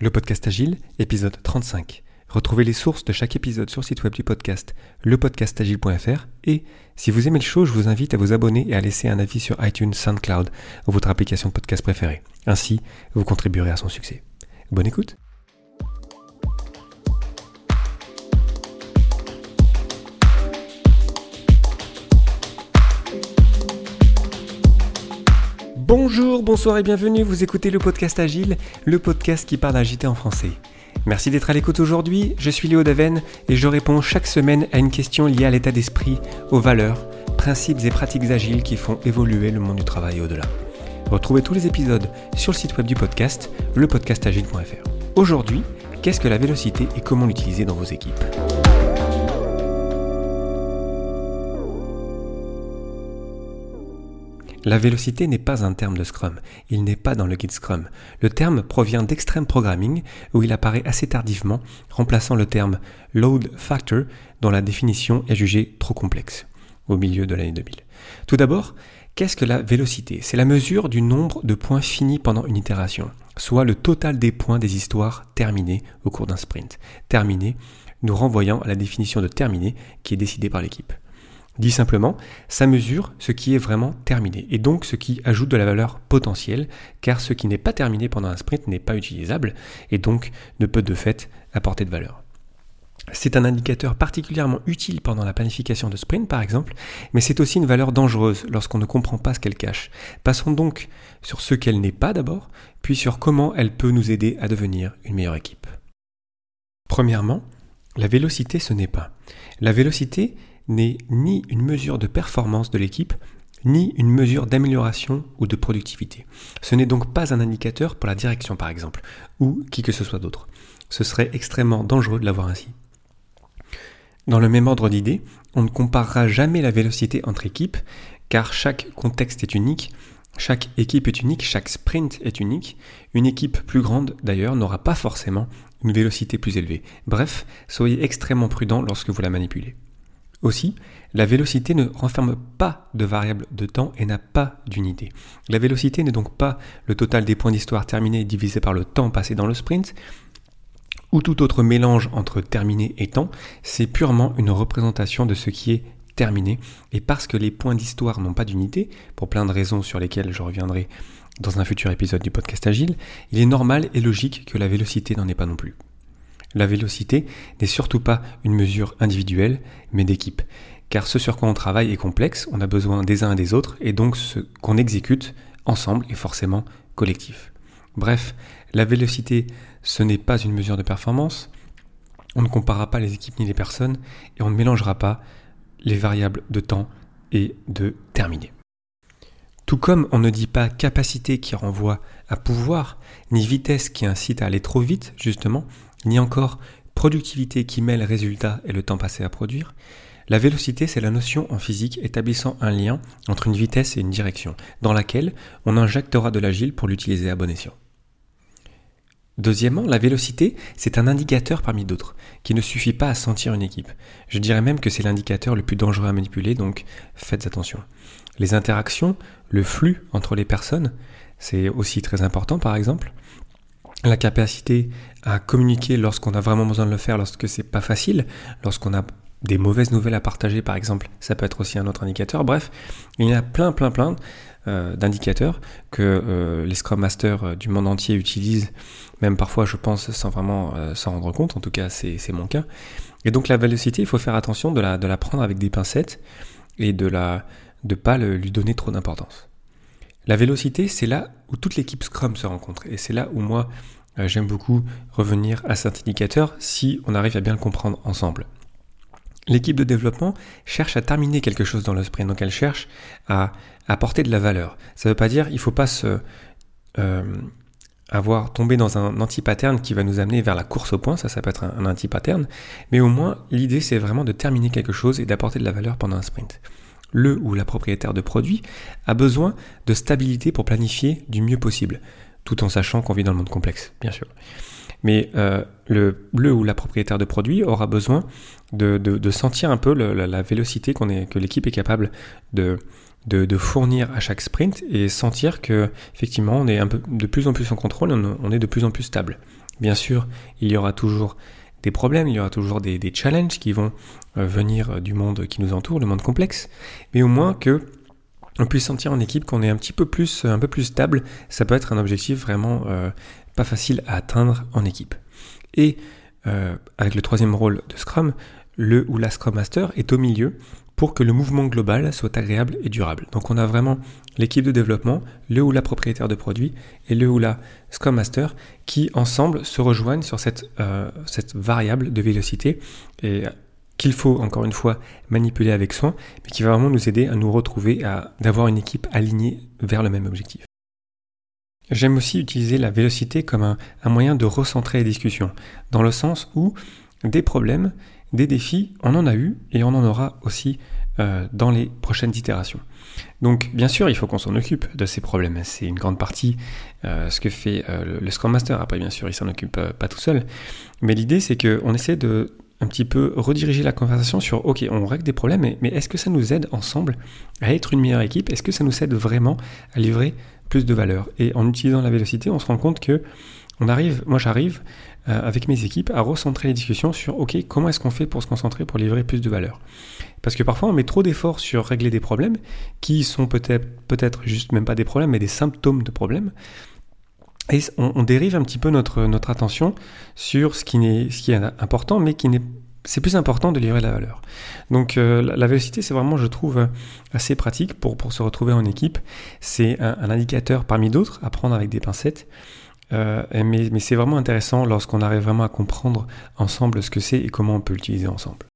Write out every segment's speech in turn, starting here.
Le podcast Agile, épisode 35. Retrouvez les sources de chaque épisode sur le site web du podcast, lepodcastagile.fr. Et si vous aimez le show, je vous invite à vous abonner et à laisser un avis sur iTunes, SoundCloud ou votre application podcast préférée. Ainsi, vous contribuerez à son succès. Bonne écoute Bonjour, bonsoir et bienvenue, vous écoutez le podcast Agile, le podcast qui parle d'agilité en français. Merci d'être à l'écoute aujourd'hui, je suis Léo Daven et je réponds chaque semaine à une question liée à l'état d'esprit, aux valeurs, principes et pratiques agiles qui font évoluer le monde du travail au-delà. Retrouvez tous les épisodes sur le site web du podcast, lepodcastagile.fr. Aujourd'hui, qu'est-ce que la vélocité et comment l'utiliser dans vos équipes? La vélocité n'est pas un terme de Scrum, il n'est pas dans le guide Scrum. Le terme provient d'Extreme Programming, où il apparaît assez tardivement, remplaçant le terme load factor, dont la définition est jugée trop complexe, au milieu de l'année 2000. Tout d'abord, qu'est-ce que la vélocité? C'est la mesure du nombre de points finis pendant une itération, soit le total des points des histoires terminées au cours d'un sprint. Terminé, nous renvoyant à la définition de terminé qui est décidée par l'équipe. Dit simplement, ça mesure ce qui est vraiment terminé, et donc ce qui ajoute de la valeur potentielle, car ce qui n'est pas terminé pendant un sprint n'est pas utilisable, et donc ne peut de fait apporter de valeur. C'est un indicateur particulièrement utile pendant la planification de sprint par exemple, mais c'est aussi une valeur dangereuse lorsqu'on ne comprend pas ce qu'elle cache. Passons donc sur ce qu'elle n'est pas d'abord, puis sur comment elle peut nous aider à devenir une meilleure équipe. Premièrement, la vélocité ce n'est pas. La vélocité, n'est ni une mesure de performance de l'équipe, ni une mesure d'amélioration ou de productivité. Ce n'est donc pas un indicateur pour la direction par exemple, ou qui que ce soit d'autre. Ce serait extrêmement dangereux de l'avoir ainsi. Dans le même ordre d'idées, on ne comparera jamais la vélocité entre équipes, car chaque contexte est unique, chaque équipe est unique, chaque sprint est unique. Une équipe plus grande, d'ailleurs, n'aura pas forcément une vélocité plus élevée. Bref, soyez extrêmement prudent lorsque vous la manipulez. Aussi, la vélocité ne renferme pas de variable de temps et n'a pas d'unité. La vélocité n'est donc pas le total des points d'histoire terminés divisé par le temps passé dans le sprint, ou tout autre mélange entre terminé et temps, c'est purement une représentation de ce qui est terminé, et parce que les points d'histoire n'ont pas d'unité, pour plein de raisons sur lesquelles je reviendrai dans un futur épisode du podcast Agile, il est normal et logique que la vélocité n'en ait pas non plus. La vélocité n'est surtout pas une mesure individuelle, mais d'équipe. Car ce sur quoi on travaille est complexe, on a besoin des uns et des autres, et donc ce qu'on exécute ensemble est forcément collectif. Bref, la vélocité, ce n'est pas une mesure de performance, on ne comparera pas les équipes ni les personnes, et on ne mélangera pas les variables de temps et de terminer. Tout comme on ne dit pas capacité qui renvoie à pouvoir, ni vitesse qui incite à aller trop vite, justement, ni encore productivité qui mêle résultat et le temps passé à produire. La vélocité, c'est la notion en physique établissant un lien entre une vitesse et une direction, dans laquelle on injectera de l'agile pour l'utiliser à bon escient. Deuxièmement, la vélocité, c'est un indicateur parmi d'autres, qui ne suffit pas à sentir une équipe. Je dirais même que c'est l'indicateur le plus dangereux à manipuler, donc faites attention. Les interactions, le flux entre les personnes, c'est aussi très important par exemple la capacité à communiquer lorsqu'on a vraiment besoin de le faire, lorsque c'est pas facile, lorsqu'on a des mauvaises nouvelles à partager par exemple, ça peut être aussi un autre indicateur. Bref, il y a plein plein plein euh, d'indicateurs que euh, les Scrum Masters euh, du monde entier utilisent, même parfois je pense sans vraiment s'en rendre compte, en tout cas c'est mon cas. Et donc la vélocité, il faut faire attention de la, prendre avec des pincettes et de la de pas lui donner trop d'importance. La vélocité, c'est là où toute l'équipe Scrum se rencontre. Et c'est là où moi, euh, j'aime beaucoup revenir à cet indicateur si on arrive à bien le comprendre ensemble. L'équipe de développement cherche à terminer quelque chose dans le sprint, donc elle cherche à apporter de la valeur. Ça ne veut pas dire qu'il ne faut pas se euh, avoir tombé dans un anti-pattern qui va nous amener vers la course au point, ça ça peut être un, un anti-pattern, mais au moins l'idée c'est vraiment de terminer quelque chose et d'apporter de la valeur pendant un sprint le ou la propriétaire de produit a besoin de stabilité pour planifier du mieux possible, tout en sachant qu'on vit dans le monde complexe, bien sûr. Mais euh, le, ou la propriétaire de produit aura besoin de, sentir un peu la, vélocité que l'équipe est capable de, de, fournir à chaque sprint et sentir que effectivement on est un peu de plus en plus en contrôle, on, est de plus en plus stable. Bien sûr, il y aura toujours des problèmes, il y aura toujours des, challenges qui vont euh, venir du monde qui nous entoure, le monde complexe, mais au moins que on puisse sentir en équipe qu'on est un petit peu plus, un peu plus stable. Ça peut être un objectif vraiment euh, pas facile à atteindre en équipe. Et euh, avec le troisième rôle de Scrum, le ou la Scrum Master est au milieu pour que le mouvement global soit agréable et durable. Donc on a vraiment l'équipe de développement, le ou la propriétaire de produit et le ou la Scrum Master qui ensemble se rejoignent sur cette, euh, variable de vélocité et qu'il faut encore une fois manipuler avec soin, mais qui va vraiment nous aider à nous retrouver, à d'avoir une équipe alignée vers le même objectif. J'aime aussi utiliser la vélocité comme un, moyen de recentrer les discussions, dans le sens où des problèmes des défis, on en a eu et on en aura aussi euh, dans les prochaines itérations. Donc bien sûr, il faut qu'on s'en occupe de ces problèmes. C'est une grande partie euh, ce que fait euh, le Scrum Master. Après, bien sûr, il s'en occupe pas tout seul. Mais l'idée, c'est qu'on essaie de un petit peu rediriger la conversation sur ok, on règle des problèmes, mais, est-ce que ça nous aide ensemble à être une meilleure équipe? Est-ce que ça nous aide vraiment à livrer plus de valeur? Et en utilisant la vélocité, on se rend compte que on arrive, moi j'arrive avec mes équipes à recentrer les discussions sur OK, comment est-ce qu'on fait pour se concentrer pour livrer plus de valeur? Parce que parfois on met trop d'efforts sur régler des problèmes qui sont peut-être peut-être juste même pas des problèmes mais des symptômes de problèmes. Et on, dérive un petit peu notre, notre attention sur ce qui, est, important mais qui n'est c'est plus important de livrer la valeur. Donc euh, la, vélocité, c'est vraiment, je trouve, assez pratique pour, pour se retrouver en équipe. C'est un indicateur parmi d'autres à prendre avec des pincettes. Euh, mais, c'est vraiment intéressant lorsqu'on arrive vraiment à comprendre ensemble ce que c'est et comment on peut l'utiliser ensemble.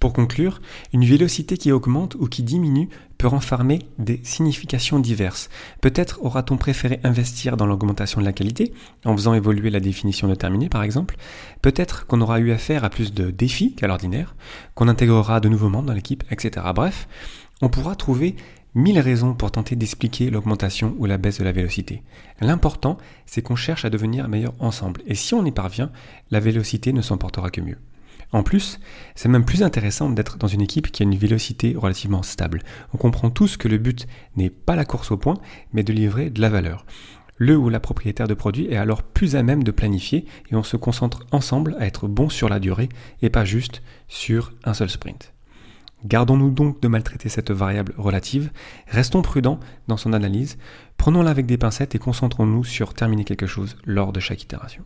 Pour conclure, une vélocité qui augmente ou qui diminue peut renfermer des significations diverses. Peut-être aura-t-on préféré investir dans l'augmentation de la qualité, en faisant évoluer la définition de terminé par exemple. Peut-être qu'on aura eu affaire à plus de défis qu'à l'ordinaire, qu'on intégrera de nouveaux membres dans l'équipe, etc. Bref, on pourra trouver mille raisons pour tenter d'expliquer l'augmentation ou la baisse de la vélocité. L'important, c'est qu'on cherche à devenir meilleur ensemble, et si on y parvient, la vélocité ne s'emportera que mieux. En plus, c'est même plus intéressant d'être dans une équipe qui a une vélocité relativement stable. On comprend tous que le but n'est pas la course au point, mais de livrer de la valeur. Le ou la propriétaire de produit est alors plus à même de planifier et on se concentre ensemble à être bon sur la durée et pas juste sur un seul sprint. Gardons-nous donc de maltraiter cette variable relative, restons prudents dans son analyse, prenons-la avec des pincettes et concentrons-nous sur terminer quelque chose lors de chaque itération.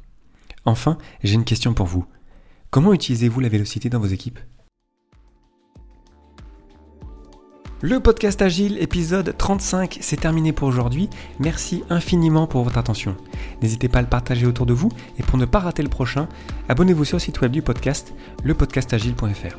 Enfin, j'ai une question pour vous. Comment utilisez-vous la vélocité dans vos équipes? Le podcast Agile, épisode 35, c'est terminé pour aujourd'hui. Merci infiniment pour votre attention. N'hésitez pas à le partager autour de vous et pour ne pas rater le prochain, abonnez-vous sur le site web du podcast, lepodcastagile.fr.